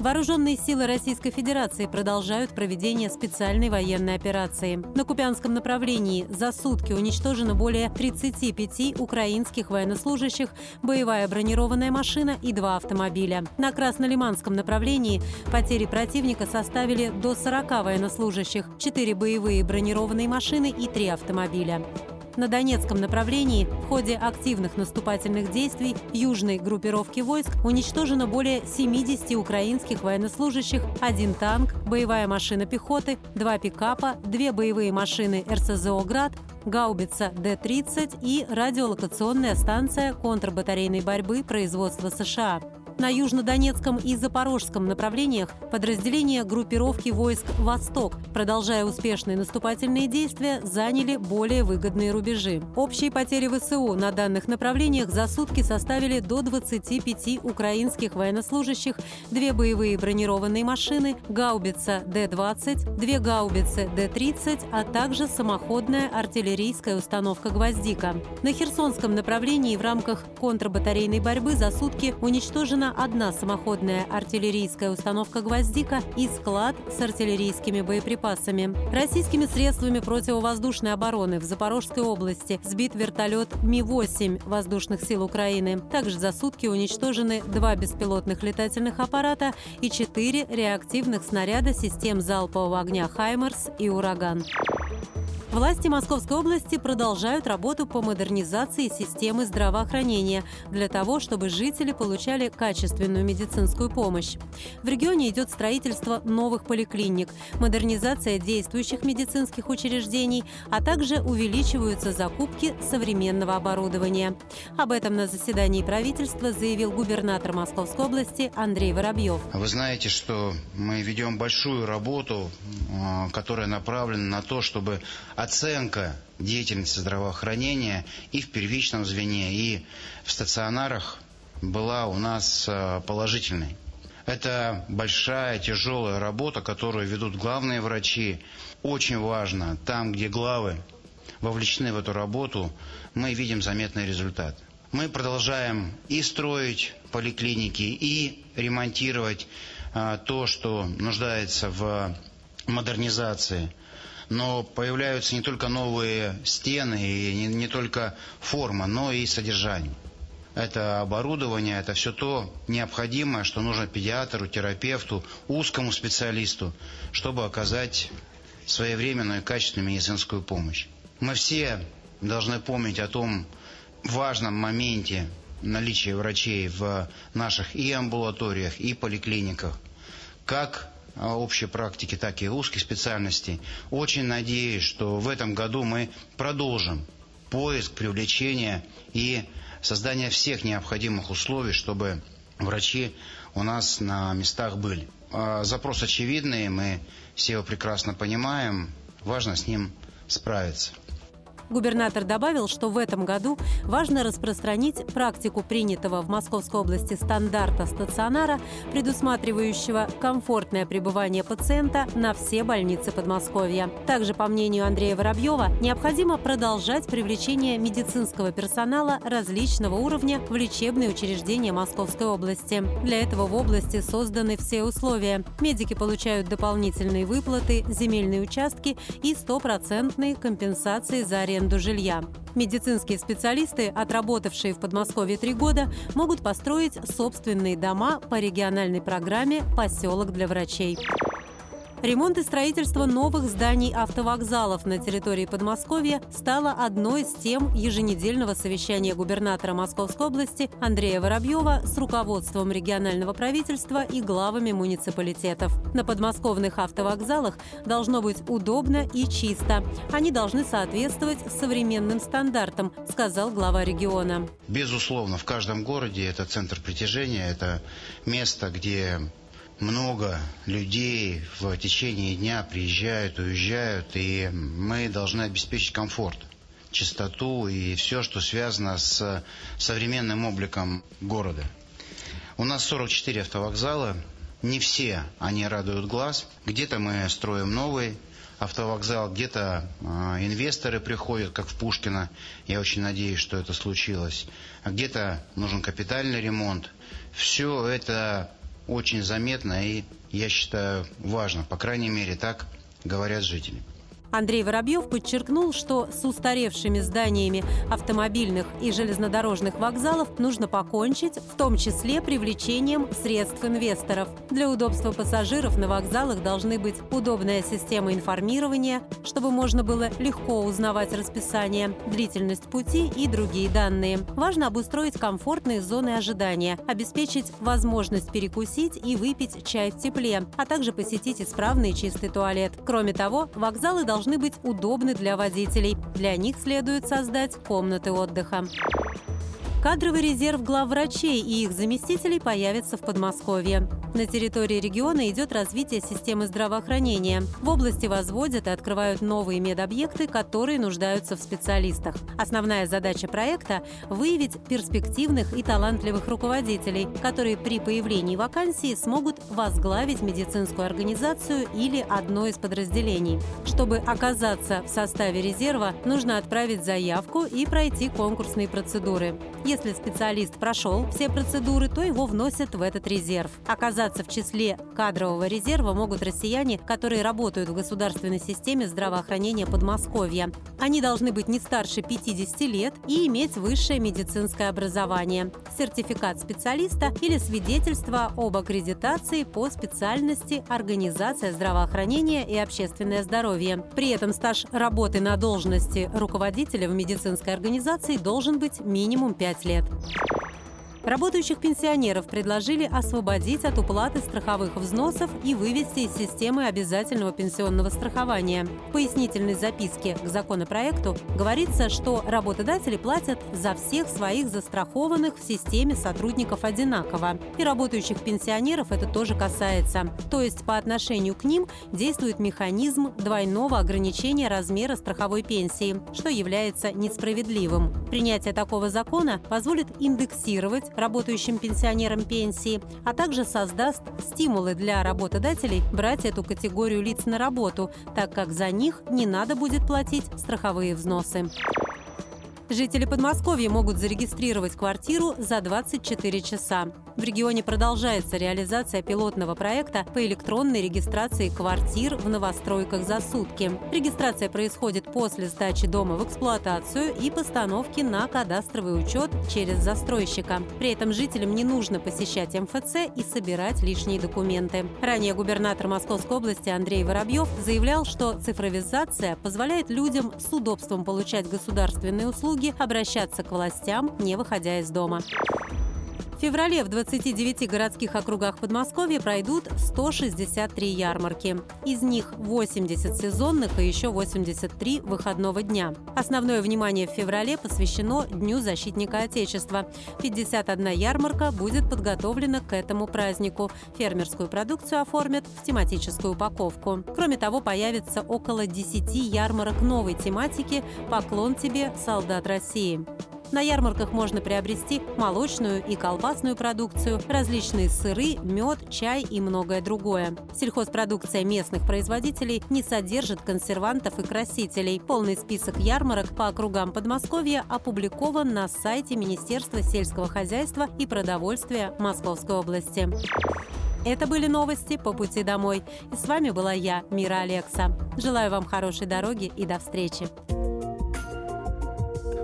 Вооруженные силы Российской Федерации продолжают проведение специальной военной операции. На Купянском направлении за сутки уничтожено более 35 украинских военнослужащих, боевая бронированная машина и два автомобиля. На Краснолиманском направлении потери противника составили до 40 военнослужащих, 4 боевые бронированные машины и 3 автомобиля. На Донецком направлении в ходе активных наступательных действий южной группировки войск уничтожено более 70 украинских военнослужащих, один танк, боевая машина пехоты, два пикапа, две боевые машины РСЗО «Град», гаубица Д-30 и радиолокационная станция контрбатарейной борьбы производства США. На южнодонецком и запорожском направлениях подразделения группировки войск «Восток», продолжая успешные наступательные действия, заняли более выгодные рубежи. Общие потери ВСУ на данных направлениях за сутки составили до 25 украинских военнослужащих, две боевые бронированные машины, гаубица Д-20, две гаубицы Д-30, а также самоходная артиллерийская установка «Гвоздика». На Херсонском направлении в рамках контрбатарейной борьбы за сутки уничтожено одна самоходная артиллерийская установка «Гвоздика» и склад с артиллерийскими боеприпасами. Российскими средствами противовоздушной обороны в Запорожской области сбит вертолет Ми-8 воздушных сил Украины. Также за сутки уничтожены два беспилотных летательных аппарата и четыре реактивных снаряда систем залпового огня «Хаймерс» и «Ураган». Власти Московской области продолжают работу по модернизации системы здравоохранения для того, чтобы жители получали качественную медицинскую помощь. В регионе идет строительство новых поликлиник, модернизация действующих медицинских учреждений, а также увеличиваются закупки современного оборудования. Об этом на заседании правительства заявил губернатор Московской области Андрей Воробьев. Вы знаете, что мы ведем большую работу, а, которая направлена на то, чтобы оценка деятельности здравоохранения и в первичном звене, и в стационарах была у нас э, положительной. Это большая, тяжелая работа, которую ведут главные врачи. Очень важно, там, где главы вовлечены в эту работу, мы видим заметный результат. Мы продолжаем и строить поликлиники, и ремонтировать а, то, что нуждается в модернизации но появляются не только новые стены и не, не только форма, но и содержание. Это оборудование, это все то необходимое, что нужно педиатру, терапевту, узкому специалисту, чтобы оказать своевременную и качественную медицинскую помощь. Мы все должны помнить о том важном моменте наличия врачей в наших и амбулаториях, и поликлиниках, как общей практики, так и узких специальностей. Очень надеюсь, что в этом году мы продолжим поиск, привлечение и создание всех необходимых условий, чтобы врачи у нас на местах были. А, запрос очевидный, мы все его прекрасно понимаем, важно с ним справиться. Губернатор добавил, что в этом году важно распространить практику принятого в Московской области стандарта стационара, предусматривающего комфортное пребывание пациента на все больницы Подмосковья. Также, по мнению Андрея Воробьева, необходимо продолжать привлечение медицинского персонала различного уровня в лечебные учреждения Московской области. Для этого в области созданы все условия. Медики получают дополнительные выплаты, земельные участки и стопроцентные компенсации за аренду аренду жилья. Медицинские специалисты, отработавшие в Подмосковье три года, могут построить собственные дома по региональной программе «Поселок для врачей». Ремонт и строительство новых зданий автовокзалов на территории Подмосковья стало одной из тем еженедельного совещания губернатора Московской области Андрея Воробьева с руководством регионального правительства и главами муниципалитетов. На подмосковных автовокзалах должно быть удобно и чисто. Они должны соответствовать современным стандартам, сказал глава региона. Безусловно, в каждом городе это центр притяжения, это место, где много людей в течение дня приезжают, уезжают, и мы должны обеспечить комфорт чистоту и все, что связано с современным обликом города. У нас 44 автовокзала, не все они радуют глаз. Где-то мы строим новый автовокзал, где-то э, инвесторы приходят, как в Пушкино. Я очень надеюсь, что это случилось. А где-то нужен капитальный ремонт. Все это очень заметно и, я считаю, важно. По крайней мере, так говорят жители. Андрей Воробьев подчеркнул, что с устаревшими зданиями автомобильных и железнодорожных вокзалов нужно покончить, в том числе привлечением средств инвесторов. Для удобства пассажиров на вокзалах должны быть удобная система информирования, чтобы можно было легко узнавать расписание, длительность пути и другие данные. Важно обустроить комфортные зоны ожидания, обеспечить возможность перекусить и выпить чай в тепле, а также посетить исправный чистый туалет. Кроме того, вокзалы должны должны быть удобны для водителей. Для них следует создать комнаты отдыха. Кадровый резерв главврачей и их заместителей появится в Подмосковье. На территории региона идет развитие системы здравоохранения. В области возводят и открывают новые медобъекты, которые нуждаются в специалистах. Основная задача проекта – выявить перспективных и талантливых руководителей, которые при появлении вакансии смогут возглавить медицинскую организацию или одно из подразделений. Чтобы оказаться в составе резерва, нужно отправить заявку и пройти конкурсные процедуры. Если специалист прошел все процедуры, то его вносят в этот резерв. Оказаться в числе кадрового резерва могут россияне, которые работают в государственной системе здравоохранения Подмосковья. Они должны быть не старше 50 лет и иметь высшее медицинское образование, сертификат специалиста или свидетельство об аккредитации по специальности организация здравоохранения и общественное здоровье. При этом стаж работы на должности руководителя в медицинской организации должен быть минимум 5 5 лет. Работающих пенсионеров предложили освободить от уплаты страховых взносов и вывести из системы обязательного пенсионного страхования. В пояснительной записке к законопроекту говорится, что работодатели платят за всех своих застрахованных в системе сотрудников одинаково. И работающих пенсионеров это тоже касается. То есть по отношению к ним действует механизм двойного ограничения размера страховой пенсии, что является несправедливым. Принятие такого закона позволит индексировать работающим пенсионерам пенсии, а также создаст стимулы для работодателей брать эту категорию лиц на работу, так как за них не надо будет платить страховые взносы. Жители Подмосковья могут зарегистрировать квартиру за 24 часа. В регионе продолжается реализация пилотного проекта по электронной регистрации квартир в новостройках за сутки. Регистрация происходит после сдачи дома в эксплуатацию и постановки на кадастровый учет через застройщика. При этом жителям не нужно посещать МФЦ и собирать лишние документы. Ранее губернатор Московской области Андрей Воробьев заявлял, что цифровизация позволяет людям с удобством получать государственные услуги услуги обращаться к властям, не выходя из дома. В феврале в 29 городских округах Подмосковья пройдут 163 ярмарки. Из них 80 сезонных и еще 83 выходного дня. Основное внимание в феврале посвящено Дню защитника Отечества. 51 ярмарка будет подготовлена к этому празднику. Фермерскую продукцию оформят в тематическую упаковку. Кроме того, появится около 10 ярмарок новой тематики «Поклон тебе, солдат России». На ярмарках можно приобрести молочную и колбасную продукцию, различные сыры, мед, чай и многое другое. Сельхозпродукция местных производителей не содержит консервантов и красителей. Полный список ярмарок по округам Подмосковья опубликован на сайте Министерства сельского хозяйства и продовольствия Московской области. Это были новости по пути домой. И с вами была я, Мира Алекса. Желаю вам хорошей дороги и до встречи.